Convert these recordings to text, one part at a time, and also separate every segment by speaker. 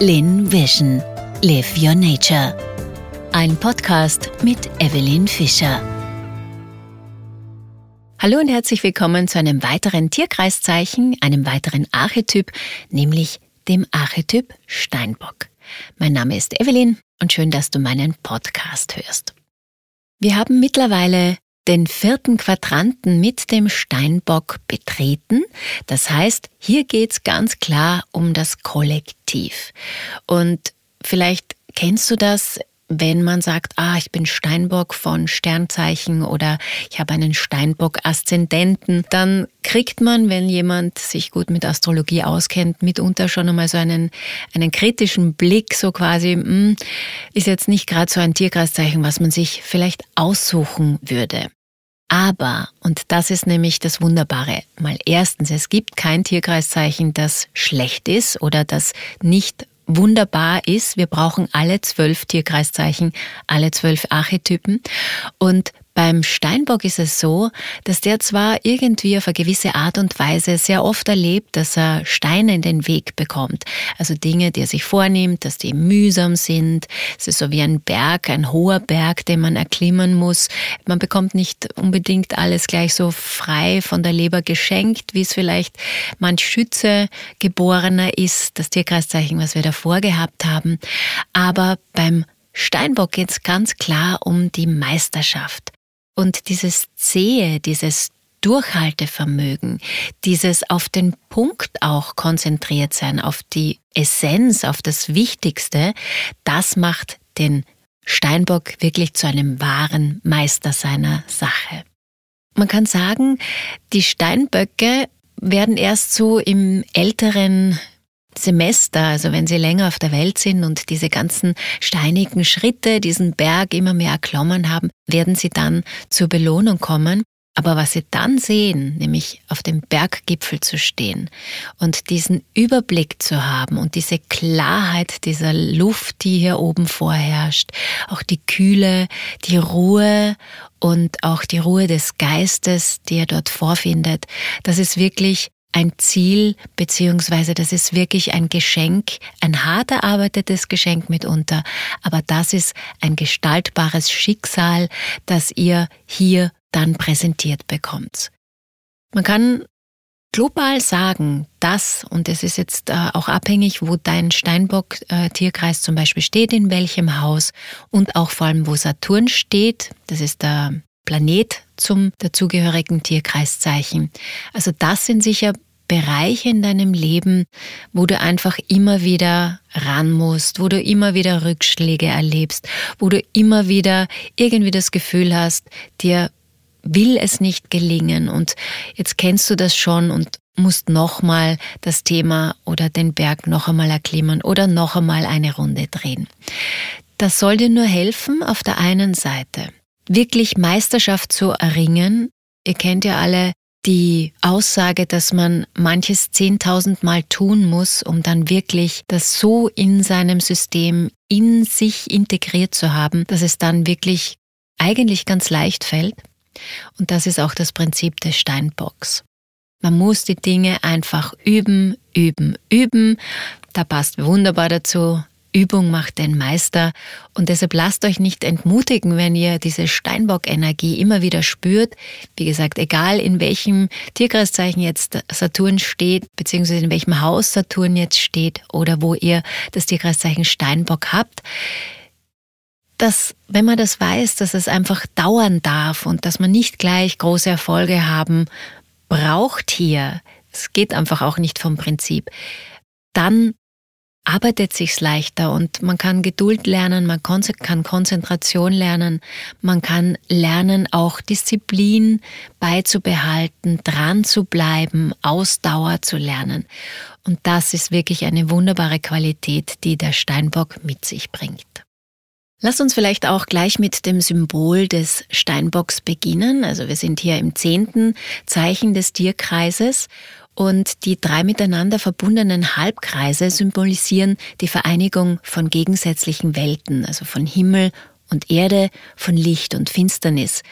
Speaker 1: Lin Vision. Live Your Nature. Ein Podcast mit Evelyn Fischer. Hallo und herzlich willkommen zu einem weiteren Tierkreiszeichen, einem weiteren Archetyp, nämlich dem Archetyp Steinbock. Mein Name ist Evelyn und schön, dass du meinen Podcast hörst. Wir haben mittlerweile den vierten Quadranten mit dem Steinbock betreten. Das heißt, hier geht's ganz klar um das Kollektiv. Und vielleicht kennst du das, wenn man sagt, ah, ich bin Steinbock von Sternzeichen oder ich habe einen Steinbock-Aszendenten, dann kriegt man, wenn jemand sich gut mit Astrologie auskennt, mitunter schon einmal so einen, einen kritischen Blick, so quasi, mh, hm, ist jetzt nicht gerade so ein Tierkreiszeichen, was man sich vielleicht aussuchen würde. Aber, und das ist nämlich das Wunderbare, mal erstens, es gibt kein Tierkreiszeichen, das schlecht ist oder das nicht wunderbar ist. Wir brauchen alle zwölf Tierkreiszeichen, alle zwölf Archetypen. Und beim Steinbock ist es so, dass der zwar irgendwie auf eine gewisse Art und Weise sehr oft erlebt, dass er Steine in den Weg bekommt. Also Dinge, die er sich vornimmt, dass die mühsam sind. Es ist so wie ein Berg, ein hoher Berg, den man erklimmen muss. Man bekommt nicht unbedingt alles gleich so frei von der Leber geschenkt, wie es vielleicht manch Schütze geborener ist, das Tierkreiszeichen, was wir davor gehabt haben. Aber beim Steinbock geht es ganz klar um die Meisterschaft. Und dieses Zähe, dieses Durchhaltevermögen, dieses auf den Punkt auch konzentriert sein, auf die Essenz, auf das Wichtigste, das macht den Steinbock wirklich zu einem wahren Meister seiner Sache. Man kann sagen, die Steinböcke werden erst so im älteren Semester, also wenn sie länger auf der Welt sind und diese ganzen steinigen Schritte, diesen Berg immer mehr erklommen haben, werden sie dann zur Belohnung kommen. Aber was sie dann sehen, nämlich auf dem Berggipfel zu stehen und diesen Überblick zu haben und diese Klarheit dieser Luft, die hier oben vorherrscht, auch die Kühle, die Ruhe und auch die Ruhe des Geistes, die er dort vorfindet, das ist wirklich ein Ziel, beziehungsweise das ist wirklich ein Geschenk, ein hart erarbeitetes Geschenk mitunter, aber das ist ein gestaltbares Schicksal, das ihr hier dann präsentiert bekommt. Man kann global sagen, dass, und es ist jetzt äh, auch abhängig, wo dein Steinbock-Tierkreis äh, zum Beispiel steht, in welchem Haus und auch vor allem, wo Saturn steht, das ist der Planet zum dazugehörigen Tierkreiszeichen. Also das sind sicher Bereiche in deinem Leben, wo du einfach immer wieder ran musst, wo du immer wieder Rückschläge erlebst, wo du immer wieder irgendwie das Gefühl hast, dir will es nicht gelingen und jetzt kennst du das schon und musst nochmal das Thema oder den Berg noch einmal erklimmen oder noch einmal eine Runde drehen. Das soll dir nur helfen auf der einen Seite wirklich Meisterschaft zu erringen. Ihr kennt ja alle die Aussage, dass man manches zehntausendmal tun muss, um dann wirklich das so in seinem System in sich integriert zu haben, dass es dann wirklich eigentlich ganz leicht fällt. Und das ist auch das Prinzip des Steinbocks. Man muss die Dinge einfach üben, üben, üben. Da passt wunderbar dazu Übung macht den Meister. Und deshalb lasst euch nicht entmutigen, wenn ihr diese Steinbock-Energie immer wieder spürt. Wie gesagt, egal in welchem Tierkreiszeichen jetzt Saturn steht, beziehungsweise in welchem Haus Saturn jetzt steht oder wo ihr das Tierkreiszeichen Steinbock habt, dass, wenn man das weiß, dass es einfach dauern darf und dass man nicht gleich große Erfolge haben braucht hier, es geht einfach auch nicht vom Prinzip, dann arbeitet sich's leichter und man kann Geduld lernen, man kann Konzentration lernen, man kann lernen, auch Disziplin beizubehalten, dran zu bleiben, Ausdauer zu lernen. Und das ist wirklich eine wunderbare Qualität, die der Steinbock mit sich bringt. Lass uns vielleicht auch gleich mit dem Symbol des Steinbocks beginnen. Also wir sind hier im zehnten Zeichen des Tierkreises und die drei miteinander verbundenen Halbkreise symbolisieren die Vereinigung von gegensätzlichen Welten, also von Himmel und Erde, von Licht und Finsternis.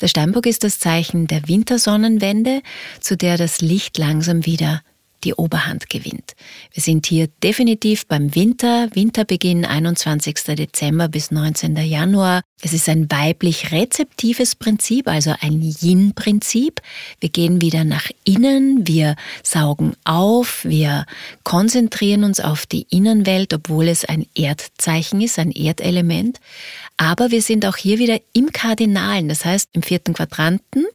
Speaker 1: Der Steinbock ist das Zeichen der Wintersonnenwende, zu der das Licht langsam wieder die Oberhand gewinnt. Wir sind hier definitiv beim Winter, Winterbeginn 21. Dezember bis 19. Januar. Es ist ein weiblich rezeptives Prinzip, also ein Yin-Prinzip. Wir gehen wieder nach innen, wir saugen auf, wir konzentrieren uns auf die Innenwelt, obwohl es ein Erdzeichen ist, ein Erdelement. Aber wir sind auch hier wieder im Kardinalen, das heißt im vierten Quadranten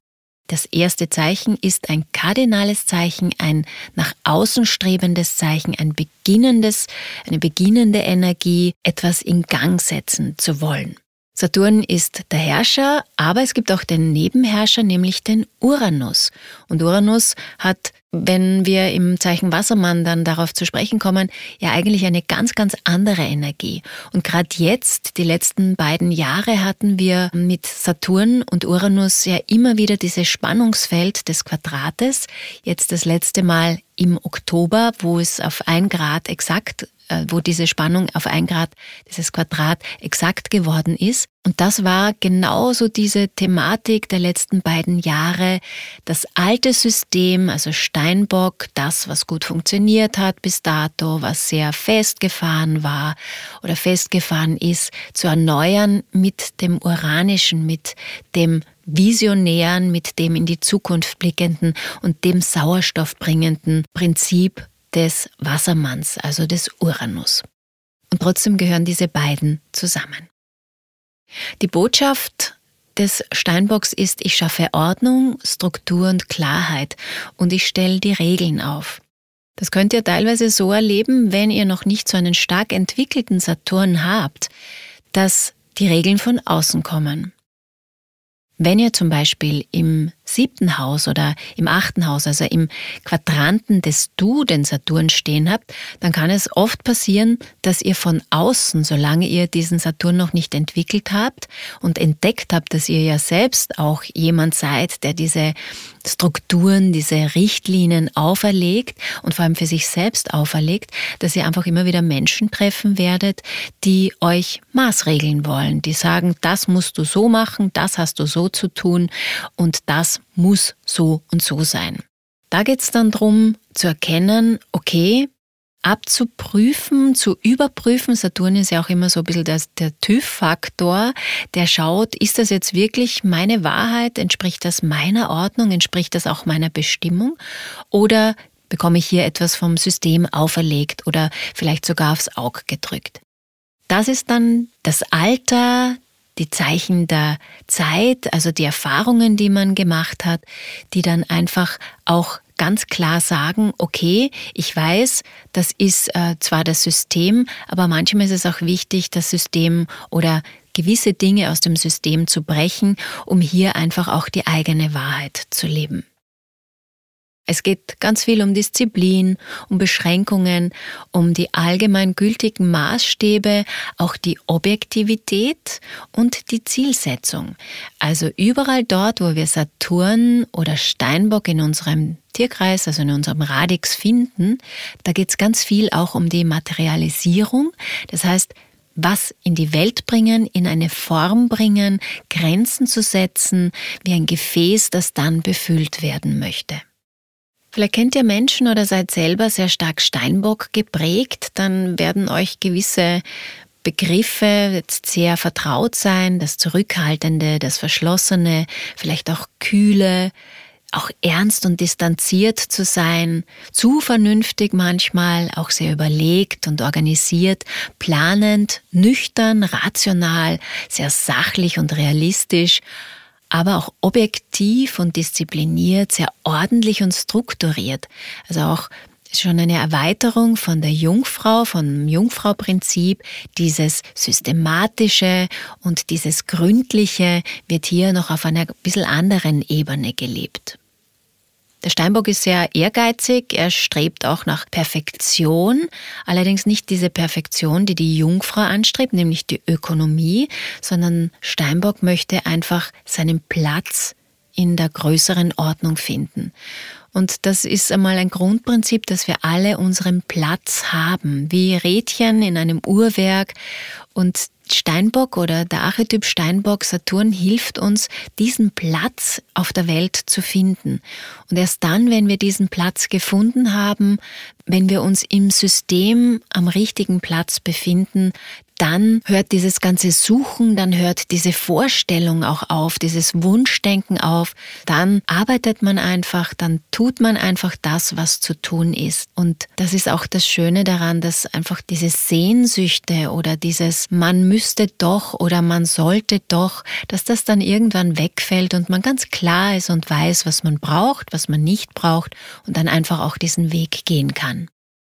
Speaker 1: das erste Zeichen ist ein kardinales Zeichen, ein nach außen strebendes Zeichen, ein beginnendes, eine beginnende Energie, etwas in Gang setzen zu wollen. Saturn ist der Herrscher, aber es gibt auch den Nebenherrscher, nämlich den Uranus. Und Uranus hat wenn wir im Zeichen Wassermann dann darauf zu sprechen kommen, ja eigentlich eine ganz, ganz andere Energie. Und gerade jetzt, die letzten beiden Jahre, hatten wir mit Saturn und Uranus ja immer wieder dieses Spannungsfeld des Quadrates. Jetzt das letzte Mal im Oktober, wo es auf ein Grad exakt äh, wo diese Spannung auf ein Grad, dieses Quadrat exakt geworden ist. Und das war genauso diese Thematik der letzten beiden Jahre. Das alte System, also Steinbock, das, was gut funktioniert hat bis dato, was sehr festgefahren war oder festgefahren ist, zu erneuern mit dem Uranischen, mit dem visionären, mit dem in die Zukunft blickenden und dem Sauerstoff bringenden Prinzip des Wassermanns, also des Uranus. Und trotzdem gehören diese beiden zusammen. Die Botschaft des Steinbocks ist, ich schaffe Ordnung, Struktur und Klarheit und ich stelle die Regeln auf. Das könnt ihr teilweise so erleben, wenn ihr noch nicht so einen stark entwickelten Saturn habt, dass die Regeln von außen kommen. Wenn ihr zum Beispiel im siebten Haus oder im achten Haus, also im Quadranten des Du den Saturn stehen habt, dann kann es oft passieren, dass ihr von außen, solange ihr diesen Saturn noch nicht entwickelt habt und entdeckt habt, dass ihr ja selbst auch jemand seid, der diese Strukturen, diese Richtlinien auferlegt und vor allem für sich selbst auferlegt, dass ihr einfach immer wieder Menschen treffen werdet, die euch maßregeln wollen, die sagen, das musst du so machen, das hast du so zu tun und das muss so und so sein. Da geht es dann darum zu erkennen, okay, abzuprüfen, zu überprüfen. Saturn ist ja auch immer so ein bisschen das, der TÜV-Faktor, der schaut, ist das jetzt wirklich meine Wahrheit? Entspricht das meiner Ordnung? Entspricht das auch meiner Bestimmung? Oder bekomme ich hier etwas vom System auferlegt oder vielleicht sogar aufs Auge gedrückt? Das ist dann das Alter, die Zeichen der Zeit, also die Erfahrungen, die man gemacht hat, die dann einfach auch ganz klar sagen, okay, ich weiß, das ist äh, zwar das System, aber manchmal ist es auch wichtig, das System oder gewisse Dinge aus dem System zu brechen, um hier einfach auch die eigene Wahrheit zu leben. Es geht ganz viel um Disziplin, um Beschränkungen, um die allgemein gültigen Maßstäbe, auch die Objektivität und die Zielsetzung. Also überall dort, wo wir Saturn oder Steinbock in unserem Tierkreis, also in unserem Radix finden, da geht es ganz viel auch um die Materialisierung. Das heißt, was in die Welt bringen, in eine Form bringen, Grenzen zu setzen, wie ein Gefäß, das dann befüllt werden möchte. Vielleicht kennt ihr Menschen oder seid selber sehr stark Steinbock geprägt, dann werden euch gewisse Begriffe jetzt sehr vertraut sein, das Zurückhaltende, das Verschlossene, vielleicht auch Kühle, auch ernst und distanziert zu sein, zu vernünftig manchmal, auch sehr überlegt und organisiert, planend, nüchtern, rational, sehr sachlich und realistisch aber auch objektiv und diszipliniert, sehr ordentlich und strukturiert. Also auch schon eine Erweiterung von der Jungfrau, vom Jungfrau-Prinzip. Dieses systematische und dieses gründliche wird hier noch auf einer bisschen anderen Ebene gelebt. Der Steinbock ist sehr ehrgeizig, er strebt auch nach Perfektion, allerdings nicht diese Perfektion, die die Jungfrau anstrebt, nämlich die Ökonomie, sondern Steinbock möchte einfach seinen Platz in der größeren Ordnung finden. Und das ist einmal ein Grundprinzip, dass wir alle unseren Platz haben, wie Rädchen in einem Uhrwerk und Steinbock oder der Archetyp Steinbock Saturn hilft uns, diesen Platz auf der Welt zu finden. Und erst dann, wenn wir diesen Platz gefunden haben, wenn wir uns im System am richtigen Platz befinden, dann hört dieses ganze Suchen, dann hört diese Vorstellung auch auf, dieses Wunschdenken auf, dann arbeitet man einfach, dann tut man einfach das, was zu tun ist. Und das ist auch das Schöne daran, dass einfach diese Sehnsüchte oder dieses man müsste doch oder man sollte doch, dass das dann irgendwann wegfällt und man ganz klar ist und weiß, was man braucht, was man nicht braucht und dann einfach auch diesen Weg gehen kann.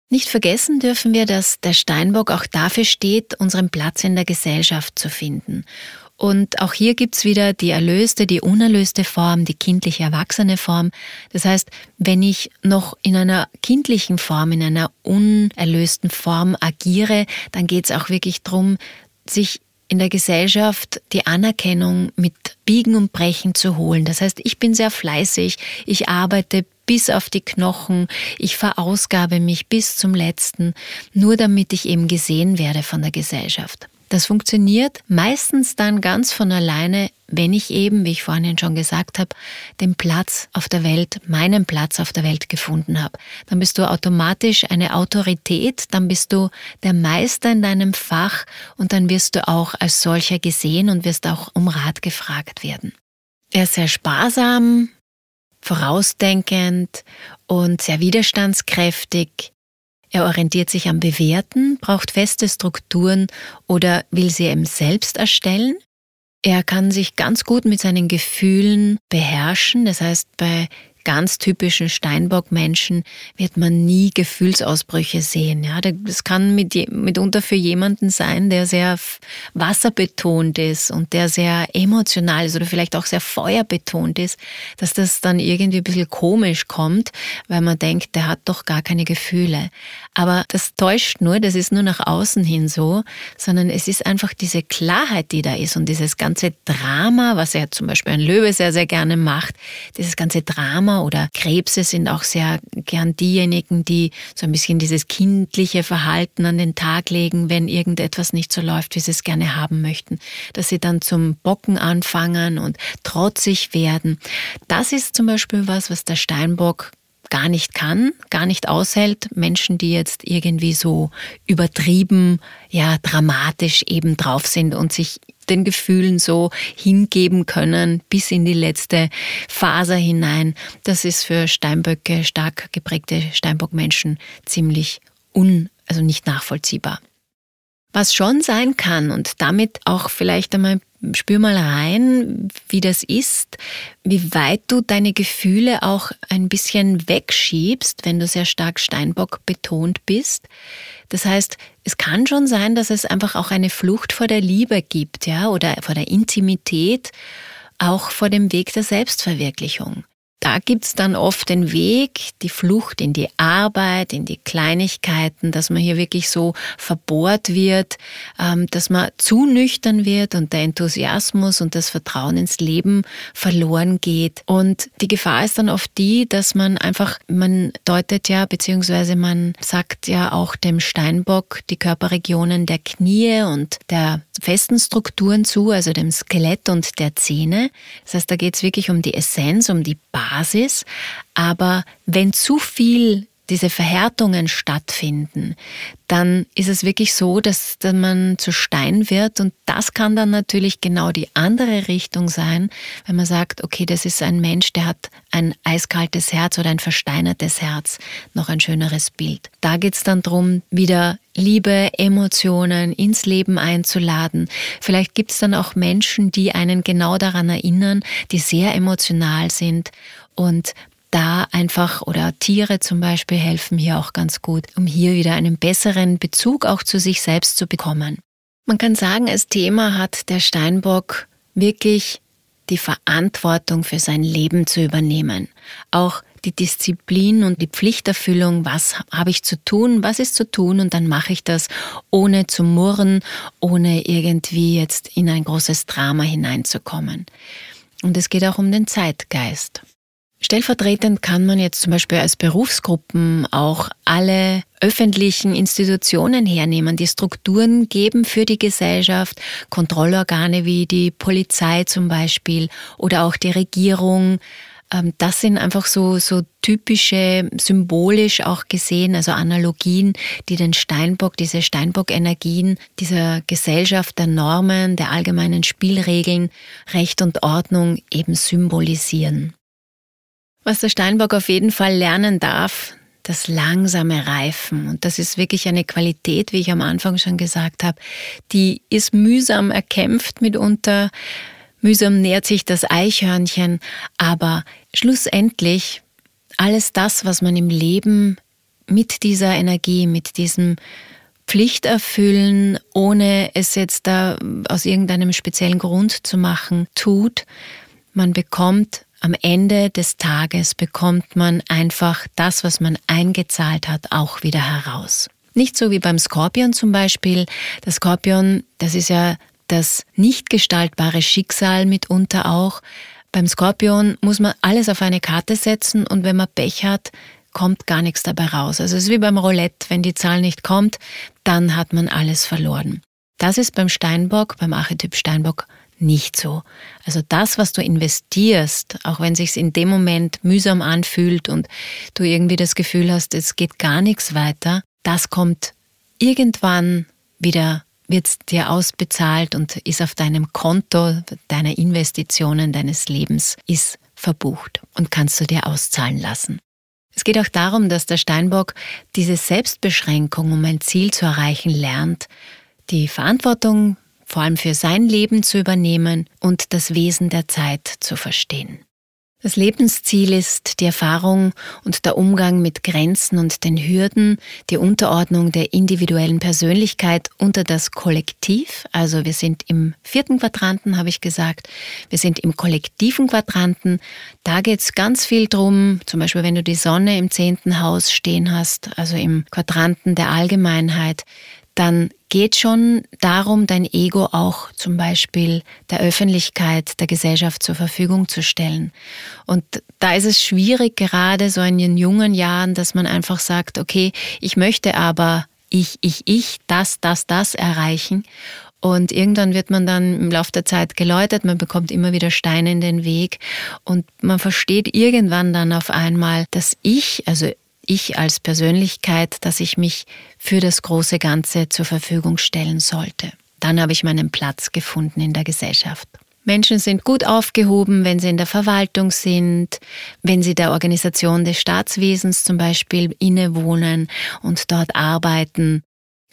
Speaker 1: Nicht vergessen dürfen wir, dass der Steinbock auch dafür steht, unseren Platz in der Gesellschaft zu finden. Und auch hier gibt's wieder die erlöste, die unerlöste Form, die kindliche erwachsene Form. Das heißt, wenn ich noch in einer kindlichen Form, in einer unerlösten Form agiere, dann geht's auch wirklich drum, sich in der Gesellschaft die Anerkennung mit Biegen und Brechen zu holen. Das heißt, ich bin sehr fleißig, ich arbeite bis auf die Knochen, ich verausgabe mich bis zum letzten, nur damit ich eben gesehen werde von der Gesellschaft. Das funktioniert meistens dann ganz von alleine, wenn ich eben, wie ich vorhin schon gesagt habe, den Platz auf der Welt, meinen Platz auf der Welt gefunden habe. Dann bist du automatisch eine Autorität, dann bist du der Meister in deinem Fach und dann wirst du auch als solcher gesehen und wirst auch um Rat gefragt werden. Er ist sehr sparsam, vorausdenkend und sehr widerstandskräftig. Er orientiert sich am Bewerten, braucht feste Strukturen oder will sie eben selbst erstellen. Er kann sich ganz gut mit seinen Gefühlen beherrschen. Das heißt, bei ganz typischen Steinbock-Menschen wird man nie Gefühlsausbrüche sehen. Ja, das kann mit, mitunter für jemanden sein, der sehr wasserbetont ist und der sehr emotional ist oder vielleicht auch sehr feuerbetont ist, dass das dann irgendwie ein bisschen komisch kommt, weil man denkt, der hat doch gar keine Gefühle. Aber das täuscht nur, das ist nur nach außen hin so, sondern es ist einfach diese Klarheit, die da ist und dieses ganze Drama, was er zum Beispiel ein Löwe sehr, sehr gerne macht, dieses ganze Drama, oder Krebse sind auch sehr gern diejenigen, die so ein bisschen dieses kindliche Verhalten an den Tag legen, wenn irgendetwas nicht so läuft, wie sie es gerne haben möchten, dass sie dann zum Bocken anfangen und trotzig werden. Das ist zum Beispiel was, was der Steinbock gar nicht kann, gar nicht aushält. Menschen, die jetzt irgendwie so übertrieben, ja, dramatisch eben drauf sind und sich den Gefühlen so hingeben können bis in die letzte Faser hinein. Das ist für Steinböcke, stark geprägte Steinbockmenschen ziemlich un, also nicht nachvollziehbar. Was schon sein kann und damit auch vielleicht einmal spür mal rein, wie das ist, wie weit du deine Gefühle auch ein bisschen wegschiebst, wenn du sehr stark Steinbock betont bist. Das heißt, es kann schon sein, dass es einfach auch eine Flucht vor der Liebe gibt, ja, oder vor der Intimität, auch vor dem Weg der Selbstverwirklichung da gibt's dann oft den Weg, die Flucht in die Arbeit, in die Kleinigkeiten, dass man hier wirklich so verbohrt wird, ähm, dass man zu nüchtern wird und der Enthusiasmus und das Vertrauen ins Leben verloren geht. Und die Gefahr ist dann oft die, dass man einfach, man deutet ja, beziehungsweise man sagt ja auch dem Steinbock die Körperregionen der Knie und der festen Strukturen zu, also dem Skelett und der Zähne. Das heißt, da geht's wirklich um die Essenz, um die Basis, aber wenn zu viel diese Verhärtungen stattfinden, dann ist es wirklich so, dass man zu Stein wird und das kann dann natürlich genau die andere Richtung sein, wenn man sagt, okay, das ist ein Mensch, der hat ein eiskaltes Herz oder ein versteinertes Herz, noch ein schöneres Bild. Da geht es dann darum, wieder Liebe, Emotionen ins Leben einzuladen. Vielleicht gibt es dann auch Menschen, die einen genau daran erinnern, die sehr emotional sind und da einfach oder Tiere zum Beispiel helfen hier auch ganz gut, um hier wieder einen besseren Bezug auch zu sich selbst zu bekommen. Man kann sagen, als Thema hat der Steinbock wirklich die Verantwortung für sein Leben zu übernehmen. Auch die Disziplin und die Pflichterfüllung, was habe ich zu tun, was ist zu tun und dann mache ich das, ohne zu murren, ohne irgendwie jetzt in ein großes Drama hineinzukommen. Und es geht auch um den Zeitgeist. Stellvertretend kann man jetzt zum Beispiel als Berufsgruppen auch alle öffentlichen Institutionen hernehmen, die Strukturen geben für die Gesellschaft, Kontrollorgane wie die Polizei zum Beispiel oder auch die Regierung. Ähm, das sind einfach so, so typische, symbolisch auch gesehen, also Analogien, die den Steinbock, diese Steinbock-Energien dieser Gesellschaft, der Normen, der allgemeinen Spielregeln, Recht und Ordnung eben symbolisieren. Was der Steinbock auf jeden Fall lernen darf, das langsame Reifen. Und das ist wirklich eine Qualität, wie ich am Anfang schon gesagt habe, die ist mühsam erkämpft mitunter. Mühsam nähert sich das Eichhörnchen, aber schlussendlich alles das, was man im Leben mit dieser Energie, mit diesem Pflicht erfüllen, ohne es jetzt da aus irgendeinem speziellen Grund zu machen, tut, man bekommt am Ende des Tages bekommt man einfach das, was man eingezahlt hat, auch wieder heraus. Nicht so wie beim Skorpion zum Beispiel. Der Skorpion, das ist ja das nicht gestaltbare Schicksal mitunter auch. Beim Skorpion muss man alles auf eine Karte setzen und wenn man Pech hat, kommt gar nichts dabei raus. Also es ist wie beim Roulette, wenn die Zahl nicht kommt, dann hat man alles verloren. Das ist beim Steinbock, beim Archetyp Steinbock nicht so. Also das, was du investierst, auch wenn sich in dem Moment mühsam anfühlt und du irgendwie das Gefühl hast, es geht gar nichts weiter, das kommt irgendwann wieder wird dir ausbezahlt und ist auf deinem Konto deiner Investitionen deines Lebens ist verbucht und kannst du dir auszahlen lassen. Es geht auch darum, dass der Steinbock diese Selbstbeschränkung, um ein Ziel zu erreichen, lernt, die Verantwortung vor allem für sein Leben zu übernehmen und das Wesen der Zeit zu verstehen. Das Lebensziel ist die Erfahrung und der Umgang mit Grenzen und den Hürden, die Unterordnung der individuellen Persönlichkeit unter das Kollektiv. Also wir sind im vierten Quadranten, habe ich gesagt. Wir sind im kollektiven Quadranten. Da geht es ganz viel drum, zum Beispiel wenn du die Sonne im zehnten Haus stehen hast, also im Quadranten der Allgemeinheit, dann geht schon darum, dein Ego auch zum Beispiel der Öffentlichkeit, der Gesellschaft zur Verfügung zu stellen. Und da ist es schwierig, gerade so in den jungen Jahren, dass man einfach sagt, okay, ich möchte aber ich, ich, ich, das, das, das erreichen. Und irgendwann wird man dann im Laufe der Zeit geläutert, man bekommt immer wieder Steine in den Weg und man versteht irgendwann dann auf einmal, dass ich, also ich als Persönlichkeit, dass ich mich für das große Ganze zur Verfügung stellen sollte. Dann habe ich meinen Platz gefunden in der Gesellschaft. Menschen sind gut aufgehoben, wenn sie in der Verwaltung sind, wenn sie der Organisation des Staatswesens zum Beispiel innewohnen und dort arbeiten.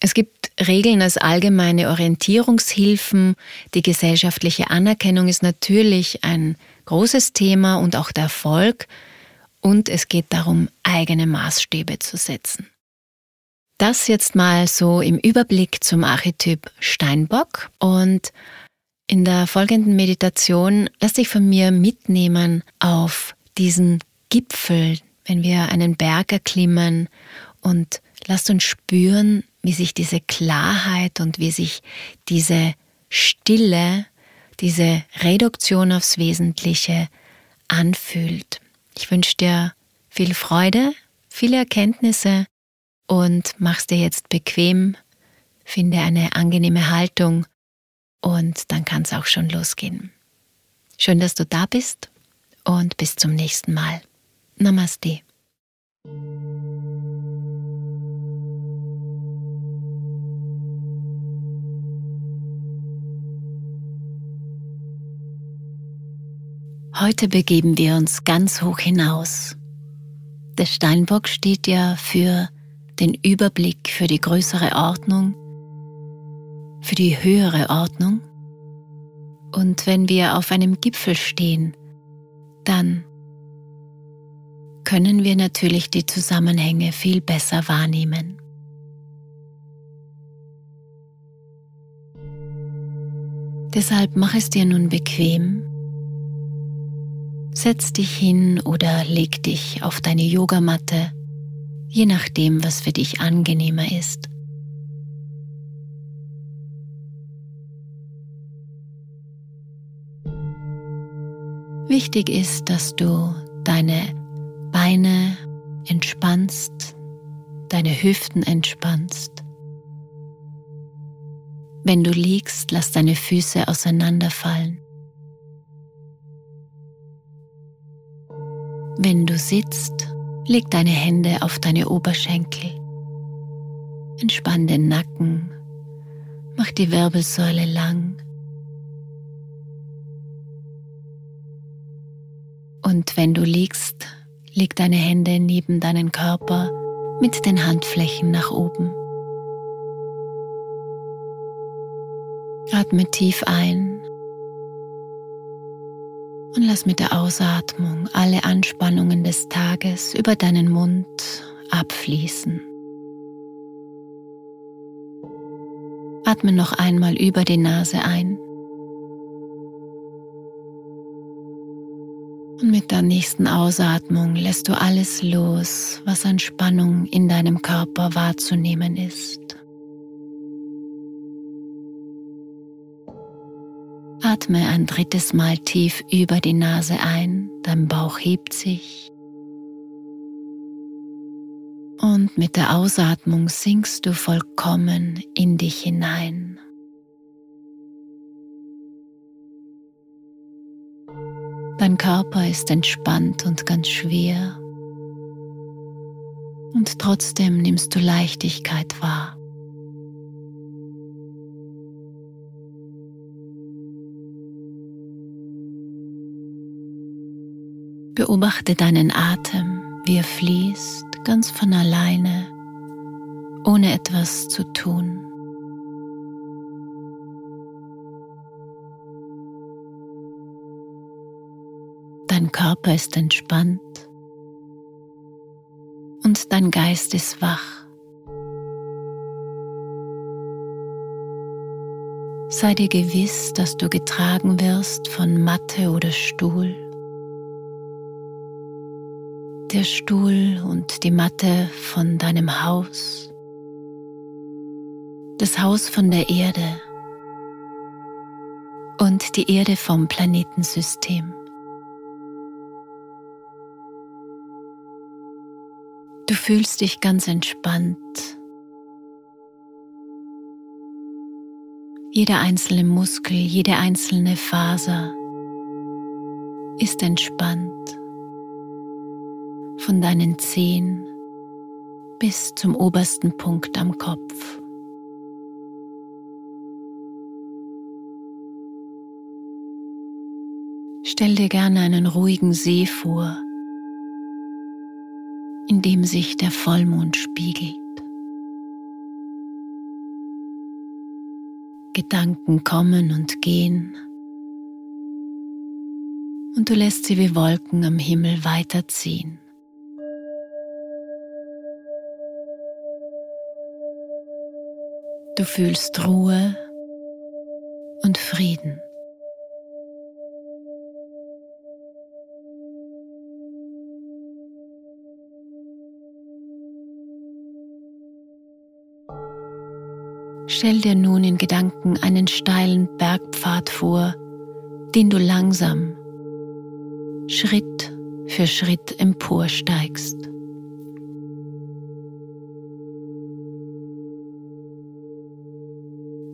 Speaker 1: Es gibt Regeln als allgemeine Orientierungshilfen. Die gesellschaftliche Anerkennung ist natürlich ein großes Thema und auch der Erfolg und es geht darum, eigene Maßstäbe zu setzen. Das jetzt mal so im Überblick zum Archetyp Steinbock und in der folgenden Meditation lass dich von mir mitnehmen auf diesen Gipfel, wenn wir einen Berg erklimmen und lass uns spüren, wie sich diese Klarheit und wie sich diese Stille, diese Reduktion aufs Wesentliche anfühlt. Ich wünsche dir viel Freude, viele Erkenntnisse und mach's dir jetzt bequem, finde eine angenehme Haltung und dann kann es auch schon losgehen. Schön, dass du da bist und bis zum nächsten Mal. Namaste. Heute begeben wir uns ganz hoch hinaus. Der Steinbock steht ja für den Überblick, für die größere Ordnung, für die höhere Ordnung. Und wenn wir auf einem Gipfel stehen, dann können wir natürlich die Zusammenhänge viel besser wahrnehmen. Deshalb mach es dir nun bequem Setz dich hin oder leg dich auf deine Yogamatte, je nachdem, was für dich angenehmer ist. Wichtig ist, dass du deine Beine entspannst, deine Hüften entspannst. Wenn du liegst, lass deine Füße auseinanderfallen. Wenn du sitzt, leg deine Hände auf deine Oberschenkel. Entspann den Nacken, mach die Wirbelsäule lang. Und wenn du liegst, leg deine Hände neben deinen Körper mit den Handflächen nach oben. Atme tief ein und lass mit der Ausatmung alle Anspannungen des Tages über deinen Mund abfließen. Atme noch einmal über die Nase ein. Und mit der nächsten Ausatmung lässt du alles los, was an Spannung in deinem Körper wahrzunehmen ist. Atme ein drittes Mal tief über die Nase ein, dein Bauch hebt sich. Und mit der Ausatmung sinkst du vollkommen in dich hinein. Dein Körper ist entspannt und ganz schwer. Und trotzdem nimmst du Leichtigkeit wahr. Beobachte deinen Atem, wie er fließt, ganz von alleine, ohne etwas zu tun. Dein Körper ist entspannt und dein Geist ist wach. Sei dir gewiss, dass du getragen wirst von Matte oder Stuhl der Stuhl und die Matte von deinem Haus, das Haus von der Erde und die Erde vom Planetensystem. Du fühlst dich ganz entspannt. Jeder einzelne Muskel, jede einzelne Faser ist entspannt von deinen Zehen bis zum obersten Punkt am Kopf. Stell dir gerne einen ruhigen See vor, in dem sich der Vollmond spiegelt. Gedanken kommen und gehen und du lässt sie wie Wolken am Himmel weiterziehen. Du fühlst Ruhe und Frieden. Stell dir nun in Gedanken einen steilen Bergpfad vor, den du langsam, Schritt für Schritt emporsteigst.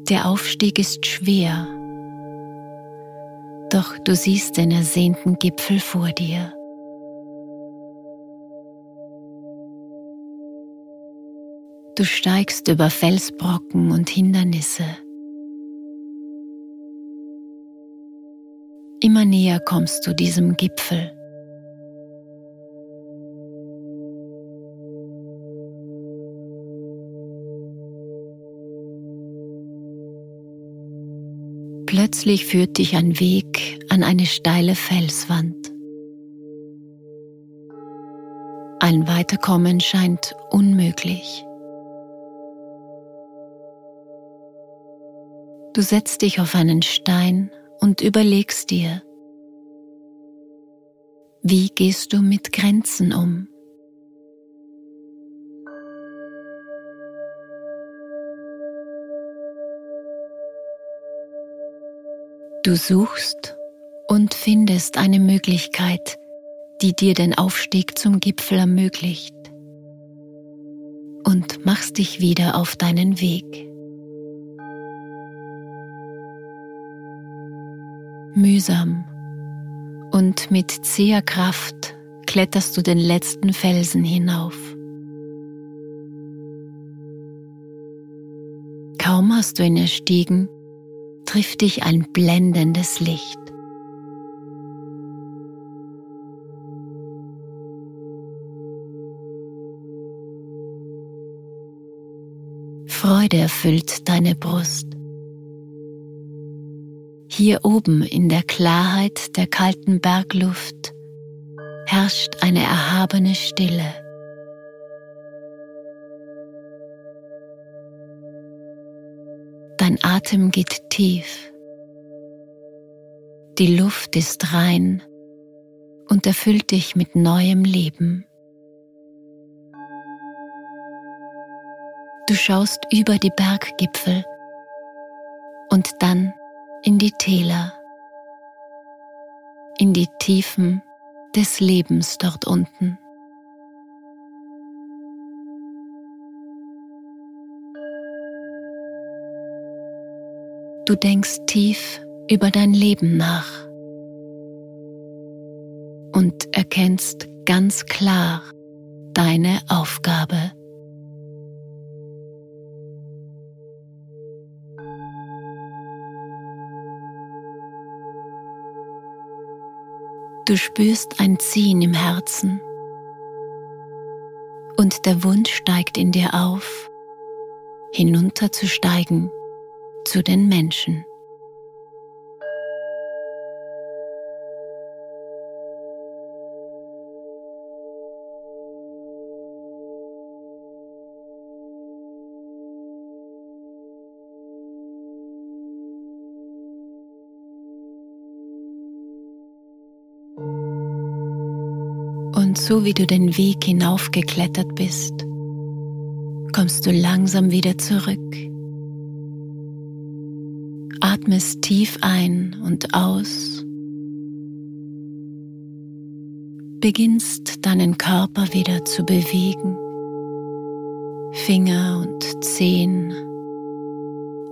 Speaker 1: Der Aufstieg ist schwer, doch du siehst den ersehnten Gipfel vor dir. Du steigst über Felsbrocken und Hindernisse. Immer näher kommst du diesem Gipfel. Plötzlich führt dich ein Weg an eine steile Felswand. Ein Weiterkommen scheint unmöglich. Du setzt dich auf einen Stein und überlegst dir, wie gehst du mit Grenzen um? Du suchst und findest eine Möglichkeit, die dir den Aufstieg zum Gipfel ermöglicht und machst dich wieder auf deinen Weg. Mühsam und mit zäher Kraft kletterst du den letzten Felsen hinauf. Kaum hast du ihn erstiegen, trifft dich ein blendendes Licht. Freude erfüllt deine Brust. Hier oben in der Klarheit der kalten Bergluft herrscht eine erhabene Stille. Dein Atem geht tief. Die Luft ist rein und erfüllt dich mit neuem Leben. Du schaust über die Berggipfel und dann in die Täler, in die Tiefen des Lebens dort unten. Du denkst tief über dein Leben nach und erkennst ganz klar deine Aufgabe. Du spürst ein Ziehen im Herzen und der Wunsch steigt in dir auf, hinunterzusteigen zu den Menschen. Und so wie du den Weg hinaufgeklettert bist, kommst du langsam wieder zurück. Atmest tief ein und aus. Beginnst deinen Körper wieder zu bewegen. Finger und Zehen,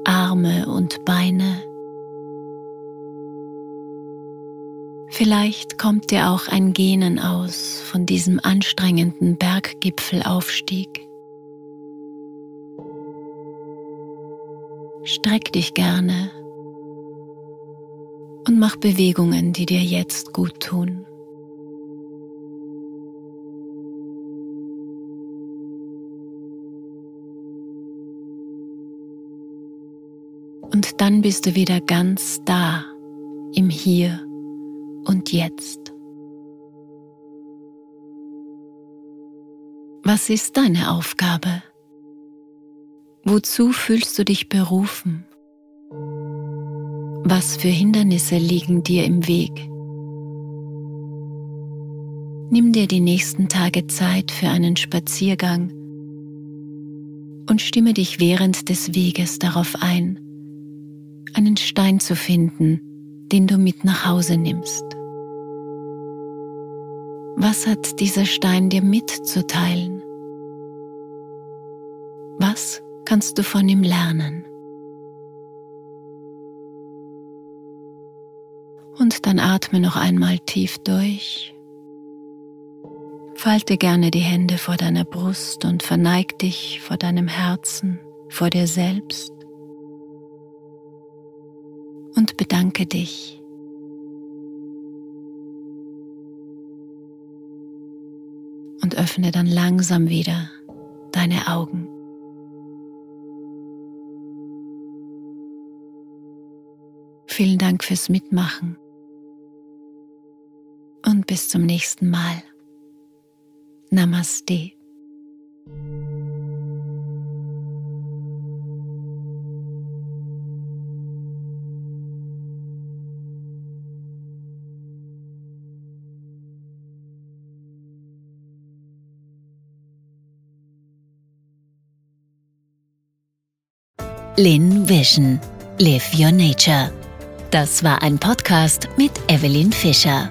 Speaker 1: Arme und Beine. Vielleicht kommt dir auch ein Gähnen aus von diesem anstrengenden Berggipfelaufstieg. Streck dich gerne mach Bewegungen, die dir jetzt gut tun. Und dann bist du wieder ganz da im Hier und Jetzt. Was ist deine Aufgabe? Wozu fühlst du dich berufen? Was für Hindernisse liegen dir im Weg? Nimm dir die nächsten Tage Zeit für einen Spaziergang und stimme dich während des Weges darauf ein, einen Stein zu finden, den du mit nach Hause nimmst. Was hat dieser Stein dir mitzuteilen? Was kannst du von ihm lernen? Und dann atme noch einmal tief durch. Falte gerne die Hände vor deiner Brust und verneig dich vor deinem Herzen, vor dir selbst. Und bedanke dich und öffne dann langsam wieder deine Augen. Vielen Dank fürs Mitmachen und bis zum nächsten Mal. Namaste.
Speaker 2: Lin Vision. Live Your Nature. Das war ein Podcast mit Evelyn Fischer.